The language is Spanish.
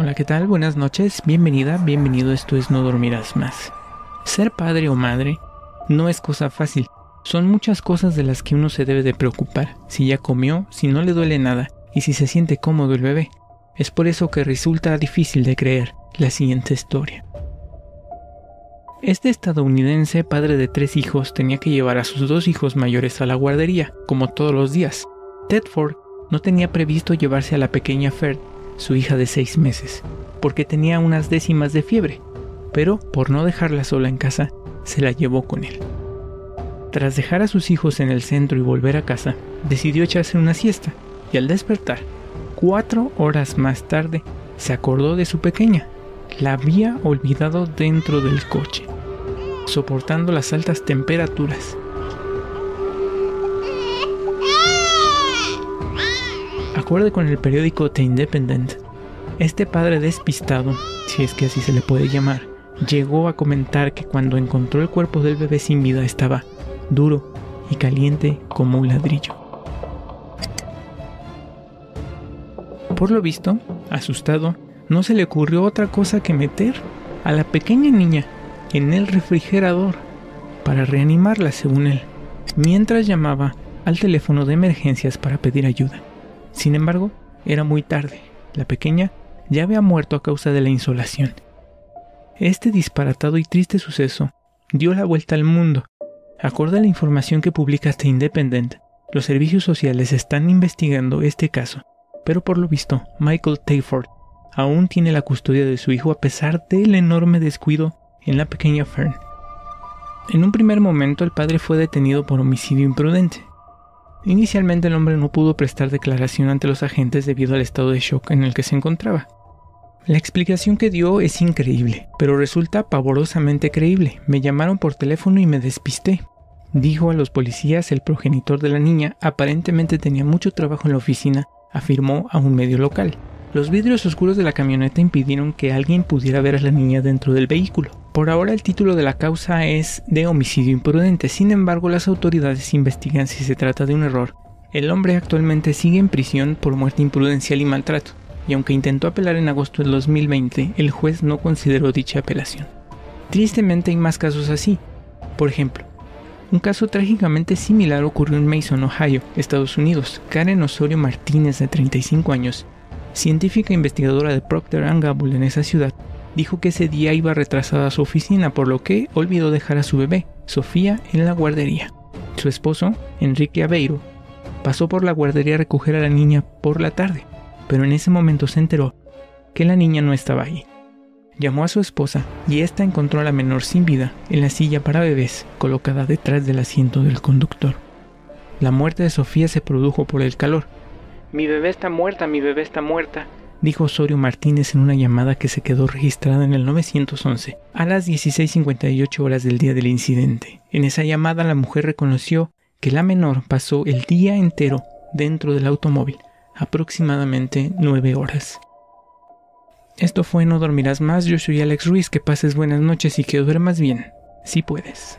Hola, ¿qué tal? Buenas noches, bienvenida, bienvenido, esto es No Dormirás Más. Ser padre o madre no es cosa fácil, son muchas cosas de las que uno se debe de preocupar, si ya comió, si no le duele nada y si se siente cómodo el bebé. Es por eso que resulta difícil de creer la siguiente historia. Este estadounidense, padre de tres hijos, tenía que llevar a sus dos hijos mayores a la guardería, como todos los días. Tedford no tenía previsto llevarse a la pequeña Ferd su hija de seis meses, porque tenía unas décimas de fiebre, pero por no dejarla sola en casa, se la llevó con él. Tras dejar a sus hijos en el centro y volver a casa, decidió echarse una siesta, y al despertar, cuatro horas más tarde, se acordó de su pequeña. La había olvidado dentro del coche, soportando las altas temperaturas. Acuerde con el periódico The Independent, este padre despistado, si es que así se le puede llamar, llegó a comentar que cuando encontró el cuerpo del bebé sin vida estaba duro y caliente como un ladrillo. Por lo visto, asustado, no se le ocurrió otra cosa que meter a la pequeña niña en el refrigerador para reanimarla, según él, mientras llamaba al teléfono de emergencias para pedir ayuda. Sin embargo, era muy tarde. La pequeña ya había muerto a causa de la insolación. Este disparatado y triste suceso dio la vuelta al mundo. Acorde a la información que publica The Independent, los servicios sociales están investigando este caso, pero por lo visto, Michael Tayford aún tiene la custodia de su hijo a pesar del enorme descuido en la pequeña Fern. En un primer momento el padre fue detenido por homicidio imprudente, Inicialmente el hombre no pudo prestar declaración ante los agentes debido al estado de shock en el que se encontraba. La explicación que dio es increíble, pero resulta pavorosamente creíble. Me llamaron por teléfono y me despisté. Dijo a los policías el progenitor de la niña aparentemente tenía mucho trabajo en la oficina, afirmó a un medio local. Los vidrios oscuros de la camioneta impidieron que alguien pudiera ver a la niña dentro del vehículo. Por ahora el título de la causa es de homicidio imprudente, sin embargo las autoridades investigan si se trata de un error. El hombre actualmente sigue en prisión por muerte imprudencial y maltrato, y aunque intentó apelar en agosto del 2020, el juez no consideró dicha apelación. Tristemente hay más casos así. Por ejemplo, un caso trágicamente similar ocurrió en Mason, Ohio, Estados Unidos. Karen Osorio Martínez, de 35 años, científica investigadora de Procter Gamble en esa ciudad, dijo que ese día iba retrasada a su oficina, por lo que olvidó dejar a su bebé, Sofía, en la guardería. Su esposo, Enrique Aveiro, pasó por la guardería a recoger a la niña por la tarde, pero en ese momento se enteró que la niña no estaba ahí. Llamó a su esposa y ésta encontró a la menor sin vida en la silla para bebés colocada detrás del asiento del conductor. La muerte de Sofía se produjo por el calor. Mi bebé está muerta, mi bebé está muerta, dijo Osorio Martínez en una llamada que se quedó registrada en el 911 a las 16.58 horas del día del incidente. En esa llamada la mujer reconoció que la menor pasó el día entero dentro del automóvil, aproximadamente nueve horas. Esto fue No Dormirás Más, yo soy Alex Ruiz, que pases buenas noches y que duermas bien, si puedes.